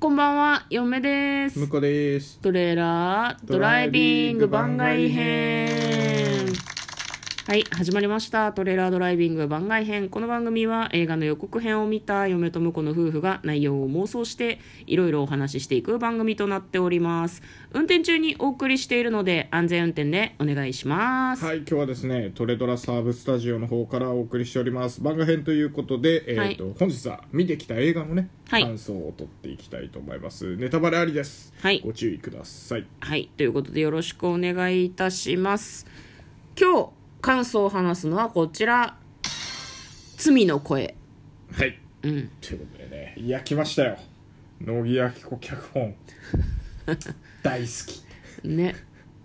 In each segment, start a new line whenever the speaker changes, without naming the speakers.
こんばんは、嫁です。
向こうです。
トレーラードライビング番外編。はい、始まりました。トレーラードライビング番外編。この番組は映画の予告編を見た嫁と婿の夫婦が内容を妄想していろいろお話ししていく番組となっております。運転中にお送りしているので安全運転でお願いします。
はい、今日はですね、トレドラサーブスタジオの方からお送りしております。番外編ということで、えーと本日は見てきた映画のね、
はい
感想を取っていきたいと思います。ネタバレありです。
はい
ご注意ください。
はい、ということでよろしくお願いいたします。今日感想を話すのはこちら。罪の声。
はい。
うん。
ということでね、いや、来ましたよ。乃木明子脚本。大好き。
ね。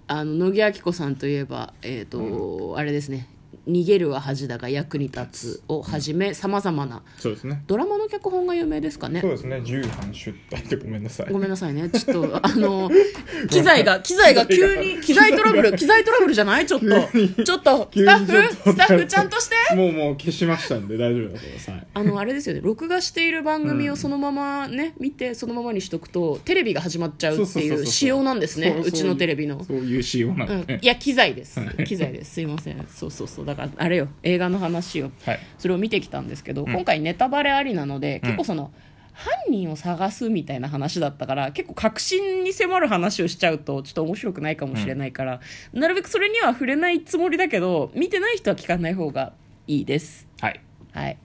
あの、乃木明子さんといえば、えっ、と、あれですね。逃げるは恥だが役に立つをはじめ、さまざまな
そうですね。
ドラマの脚本が有名ですかね？
そう。ですね、重版出題でごめんなさい。
ごめんなさいね。ちょっと、あの、機材が、機材が急に、機材トラブル、機材トラブルじゃない？ちょっと。ちょっと、スタッフ？スタッフちゃんとして？
もうもう消しましたんで大丈夫だと思い。
あのあれですよね。録画している番組をそのままね、見てそのままにしとくとテレビが始まっちゃうってい
そう
仕様なんですね。
そう
う。ちのテレビの。
そういう仕様なん
いや機材です。機材です。すいません。そうそうそうだからあれよ映画の話よ。
はい。
それを見てきたんですけど、今回ネタバレありなので、結構その犯人を探すみたいな話だったから結構確信に迫る話をしちゃうとちょっと面白くないかもしれないから、なるべくそれには触れないつもりだけど見てない人は聞かない方がいいです。
はい。
はい。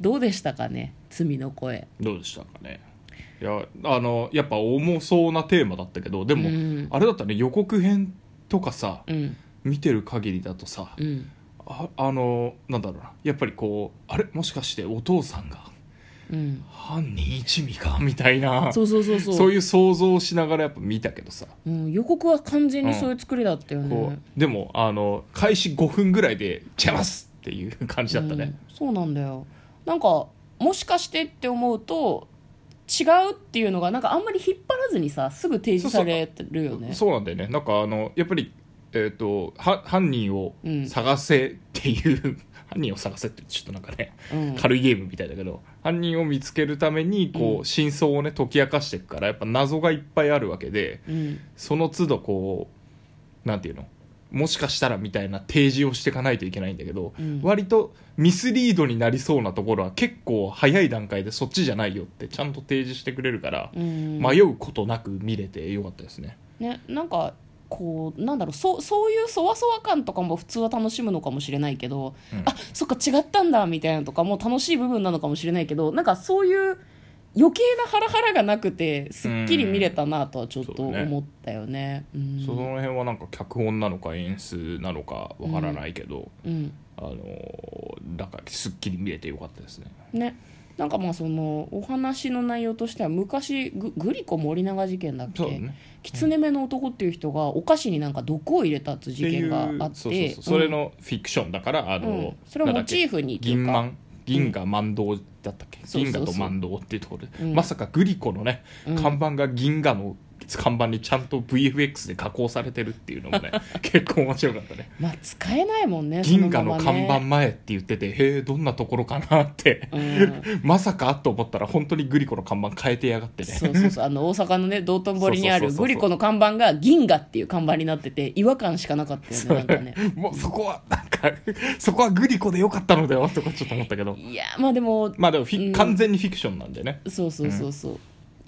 どうでしたかね罪の声。
どうでしたかね。いやあのやっぱ重そうなテーマだったけどでも、
うん。
あれだったね予告編とかさ、
うん。
見てる限りだとさ、
うん
ああのなんだろうな。やっぱりこうあれ？もしかしてお父さんが
うん。
犯人一味か？みたいな。
そうそうそうそう。
そういう想像をしながらやっぱ見たけどさ、
うん、予告は完全にそういう作りだったよね、
こうでもあの開始5分ぐらいで「違います!」っていう感じだったね、
うんそうなんだよ。なんかもしかしてって思うと違うっていうのがなんかあんまり引っ張らずにさすぐ提示されてるよね。
そうなんだよね。なんかあのやっぱり、えー、とは犯人を
うん
探せっていう、犯人を探せってちょっとなんかね、
うん。
軽いゲームみたいだけど犯人を見つけるためにこう、
うん。
真相をね解き明かしていくからやっぱ謎がいっぱいあるわけで
うん。
その都度こうなんていうのもしかしたらみたいな提示をしていかないといけないんだけど、
うん。
割とミスリードになりそうなところは結構早い段階でそっちじゃないよってちゃんと提示してくれるから、
うん。
迷うことなく見れてよかったですね。
ねなんかこうなんだろうそうそういうそわそわ感とかも普通は楽しむのかもしれないけど、
うん。
あそっか違ったんだみたいなのとかも楽しい部分なのかもしれないけどなんかそういう余計なハラハラがなくてすっきり見れたなとはちょっと思ったよね。うん。
その辺はなんか脚本なのか演出なのかわからないけど、
うん。
あのーだからすっきり見れてよかったですね。
ねなんかまあそのお話の内容としては昔ググリコ森永事件だっけ、
ね。
狐目の男っていう人がお菓子になんか毒を入れたって事件があって
それのフィクションだから、あの、
うん。それをモチーフに
銀満銀河万堂だったっけ、
そうそうそう。
銀河と万堂っていうところで、
うん。
まさかグリコのね、
うん。
看板が銀河の看板にちゃんと VFX で加工されてるっていうのもね 結構面白かったね。
まあ使えないもんね
銀河の看板前って言ってて、へえどんなところかなって、
うん。
まさかと思ったら本当にグリコの看板変えてやがってね。
そうそうそうあの大阪のね道頓堀にあるグリコの看板が銀河っていう看板になってて違和感しかなかったよねなんかね。
もうそこはなんかそこはグリコでよかったのではとかちょっと思ったけど。
いやまあでも
まあでもフィ、
うん。
完全にフィクションなんでね。
そうそうそうそう、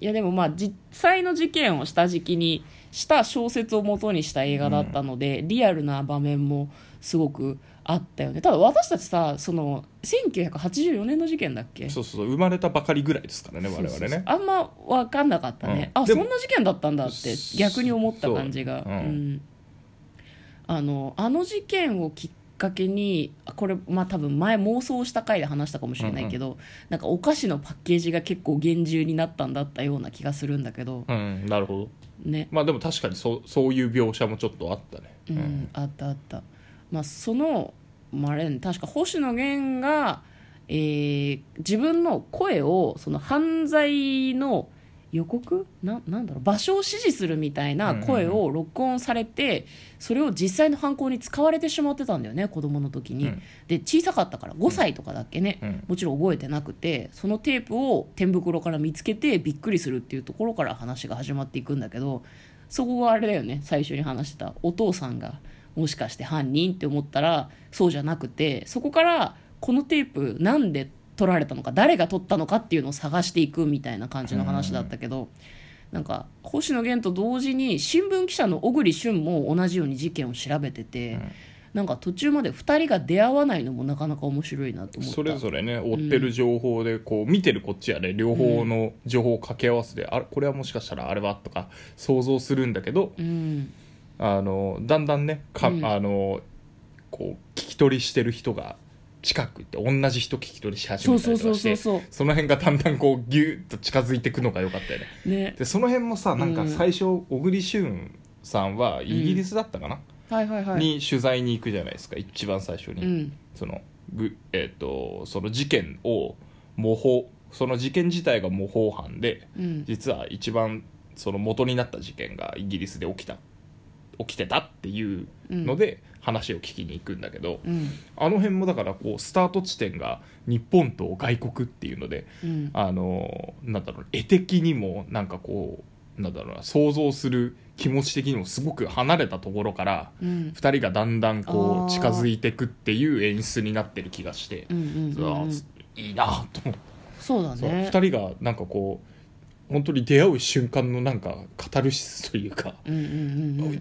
いやでもまあ実際の事件を下敷きにした小説を元にした映画だったので、リアルな場面もすごくあったよねただ私たちさその1984年の事件だっけ？
そうそう生まれたばかりぐらいですからね我々ね。
あんま分かんなかったね、あ
うん。でも
そんな事件だったんだって逆に思った感じが。
そううん。
ん。あのあの事件をきっかけにあこれまあ多分前妄想した回で話したかもしれないけど、なんかお菓子のパッケージが結構厳重になったんだったような気がするんだけど。
うんなるほど。
ね。
まあでも確かにそうそういう描写もちょっとあったね。
うん、あったあった、まあ、その、まあ、あれね。確か星野源が、えー自分の声をその犯罪の予告？ななんだろう場所を指示するみたいな声を録音されて、それを実際の犯行に使われてしまってたんだよね子供の時に、
うん。
で小さかったから5歳とかだっけね、
うん。
もちろん覚えてなくてそのテープを天袋から見つけてびっくりするっていうところから話が始まっていくんだけどそこがあれだよね最初に話してたお父さんがもしかして犯人って思ったらそうじゃなくてそこからこのテープなんで撮られたのか誰が撮ったのかっていうのを探していくみたいな感じの話だったけど、なんか星野源と同時に新聞記者の小栗旬も同じように事件を調べてて、なんか途中まで2人が出会わないのもなかなか面白いなと思った。
それぞれね追ってる情報でこう見てるこっちはね両方の情報を掛け合わせて、あれこれはもしかしたらあれはとか想像するんだけど
うん。
あのだんだんねか、
うん。
あのこう聞き取りしてる人が近く行って同じ人聞き取りし始めたりとかしてその辺がだんだんこうギュッと近づいていくのが良かったよね。
ね。
でその辺もさなんか
うん
最初小栗旬さんはイギリスだったかな、
はいはいはい。
に取材に行くじゃないですか一番最初に、
うん。
そのぐ、えー、とその事件を模倣その事件自体が模倣犯で
うん。
実は一番その元になった事件がイギリスで起きた起きてたっていうので話を聞きに行くんだけど、
うん。
あの辺もだからこうスタート地点が日本と外国っていうので
うん。
あのなんだろう絵的にもなんかこうなんだろうな想像する気持ち的にもすごく離れたところから
うん。
2人がだんだんこう近づいていくっていう演出になってる気がして
うんうん
そう
うん。うん
いいなと思って、そう
そうだね
2人がなんかこう本当に出会う瞬間のなんかカタルシスというか、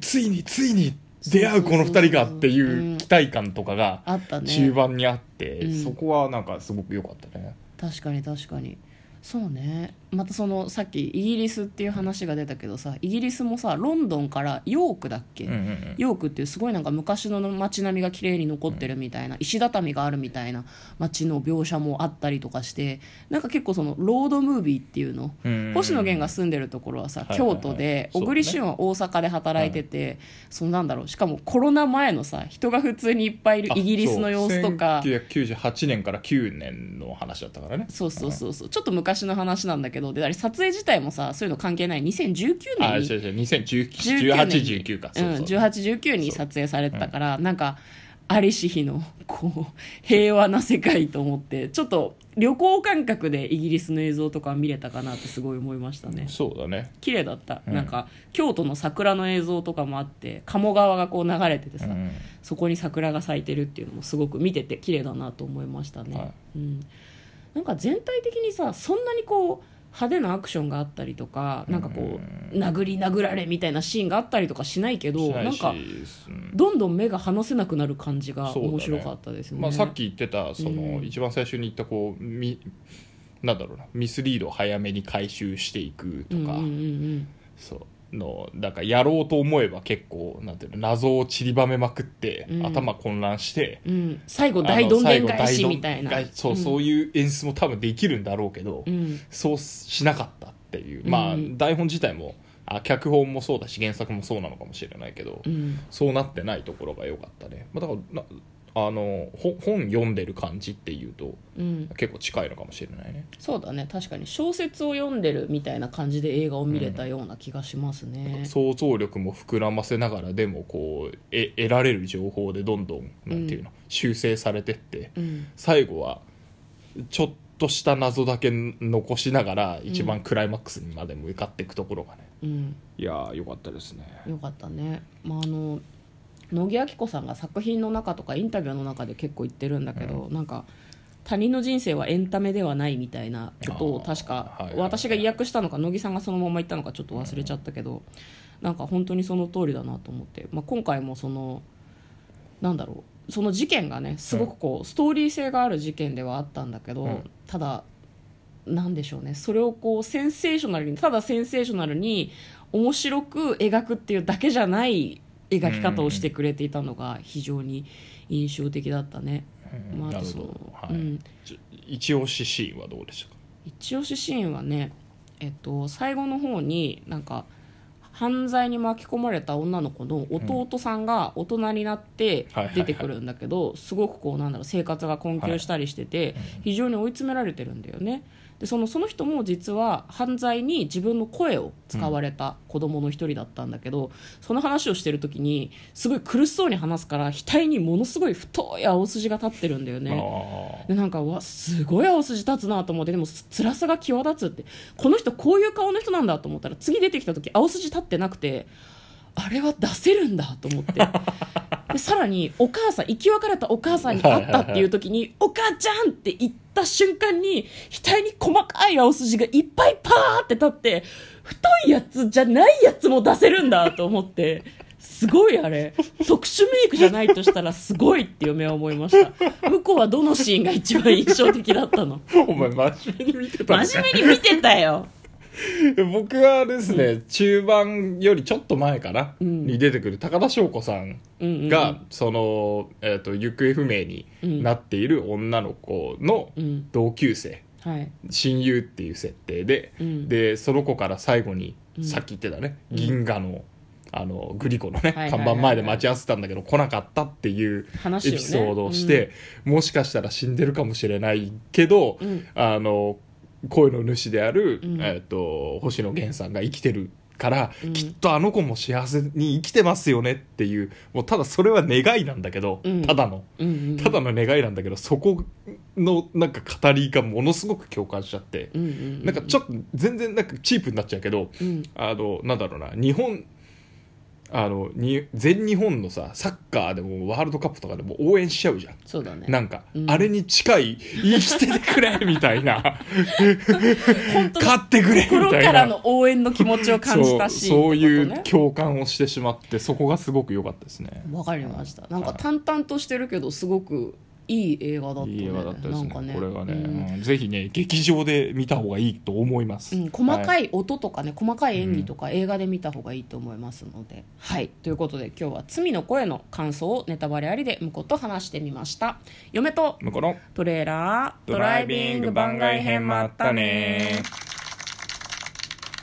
ついについに出会うこの2人がっていう期待感とかが
あったね。
中盤にあって、
うん。
そこはなんかすごく良かったね。
確かに確かに。そうねまたそのさっきイギリスっていう話が出たけどさイギリスもさロンドンからヨークだっけ、
うんうんうん。
ヨークっていうすごいなんか昔の街並みが綺麗に残ってるみたいな、石畳があるみたいな街の描写もあったりとかしてなんか結構そのロードムービーっていうの、
うんうんうん。
星野源が住んでるところはさ、
はいはいはい。
京都で小栗旬は大阪で働いてて、そのなんだろうしかもコロナ前のさ人が普通にいっぱいいる
あ
イギリスの様子とか。
そう。1998年から9年の話だったからね。
そうそうそうそう。ちょっと昔の話なんだけどであれ撮影自体もさそういうの関係ない。2019
あ
年に
違う違う。201819
19
か
うん、
そうそう。
1819に撮影されてたから、なんかありし日のこう平和な世界と思ってちょっと旅行感覚でイギリスの映像とか見れたかなってすごい思いましたね。
そうだね。
綺麗だった、
うん。
なんか京都の桜の映像とかもあって鴨川がこう流れててさ、
うん。
そこに桜が咲いてるっていうのもすごく見てて綺麗だなと思いましたね、
は
うん、なんか全体的にさそんなにこう派手なアクションがあったりとかなんかこう殴り殴られみたいなシーンがあったりとかしないけど
しな
んか
うん。
どんどん目が離せなくなる感じが面白かったですね。
まあ、さっき言ってたその、
うん。
一番最初に言ったこうみなんだろうなミスリードを早めに回収していくとか、
うんうんうん。
そうのだからやろうと思えば結構なんていうの謎を散りばめまくって、
うん。
頭混乱して
うん。うん最後大どんでん返しみたいな。
そう、そういう演出も多分できるんだろうけど、
うん。
そうしなかったっていう。まあ、
うん
台本自体もあ脚本もそうだし原作もそうなのかもしれないけど、
うん。
そうなってないところが良かったね、まあ、だからなあのほ本読んでる感じっていうと
うん。
結構近いのかもしれないね。
そうだね。確かに。小説を読んでるみたいな感じで映画を見れたような気がしますね、
想像力も膨らませながらでもこうえ得られる情報でどんどんなんていうの、修正されてって
うん。
最後はちょっとした謎だけ残しながら一番クライマックスにまで向かっていくところがね、
うん。
いやーよかったですね。
よかったね、まあ、あの野木明子さんが作品の中とかインタビューの中で結構言ってるんだけど、なんか他人の人生はエンタメではないみたいなことを確か私が意訳したのか乃木さんがそのまま言ったのかちょっと忘れちゃったけど、なんか本当にその通りだなと思って、まあ、今回もそのなんだろうその事件がねすごくこう、ストーリー性がある事件ではあったんだけど、
うん。
ただなんでしょうねそれをこうセンセーショナルにただセンセーショナルに面白く描くっていうだけじゃない描き方をしてくれていたのが非常に印象的だったね。
うん。
まあ、あとその
ど、はい。
うん、
ち一押しシーンはどうでしたか？
一押しシーンはね、えっと、最後の方になんか犯罪に巻き込まれた女の子の弟さんが大人になって出てくるんだけどすごくこうなんだろう生活が困窮したりしてて非常に追い詰められてるんだよねでそのその人も実は犯罪に自分の声を使われた子供の一人だったんだけど、その話をしてる時にすごい苦しそうに話すから額にものすごい太い青筋が立ってるんだよね。
あ
でなんかうわすごい青筋立つなと思ってでも辛さが際立つって。この人こういう顔の人なんだと思ったら次出てきた時青筋立ってなくてあれは出せるんだと思って。でさらにお母さん生き別れたお母さんに会ったっていう時に「お母ちゃん!」って言った瞬間に額に細かい青筋がいっぱいパーって立って太いやつじゃないやつも出せるんだと思って。すごいあれ。特殊メイクじゃないとしたらすごいって嫁は思いました。向こうはどのシーンが一番印象的だったの？
ー お前真面目に見てたね
真面目に見てたよ
僕はですね、中盤よりちょっと前かな、
ん。
に出てくる高田翔子さん
うんうんうん。
が、その、えっ、と、行方不明になっている女の子の
うん。
同級生、
はい。
親友っていう設定で、
うん。
で、その子から最後に、
うん。
さっき言ってたね、銀河の、あの、グリコのね、看板前で待ち合わせたんだけど来なかったっていうエピソードをして、もしかしたら死んでるかもしれないけど、
うん。
あの声の主である、
うん。
えっと星野源さんが生きてるから、
うん。
きっとあの子も幸せに生きてますよねっていうもうただそれは願いなんだけど、
うん。
ただの。
うんうん
ただの願いなんだけどそこのなんか語りがものすごく共感しちゃって、
うんうんうん。
なんかちょっと全然なんかチープになっちゃうけど、
うん。
あのなんだろうな日本あのに全日本のさサッカーでもワールドカップとかでも応援しちゃうじゃん。
そうだね。
なんか、
うん。
あれに近い生きててくれみたいな。
本当に
勝ってくれみ
心
たいな。
からの応援の気持ちを感じたし
そうそういう
ね。
共感をしてしまってそこがすごく良かったですね。
わかりました。なんか淡々としてるけどすごくいい映画だったね。
いい映画だったですね。
なんかね。
これがね、
うん。
うんぜひね劇場で見た方がいいと思います、
うん、細
は
かい音とかね、細かい演技とか映画で見た方がいいと思いますので、はい。ということで今日は「罪の声」の感想をネタバレありで向こうと話してみました。嫁と
向こうの
トレーラード
ドライビング番外編もあったね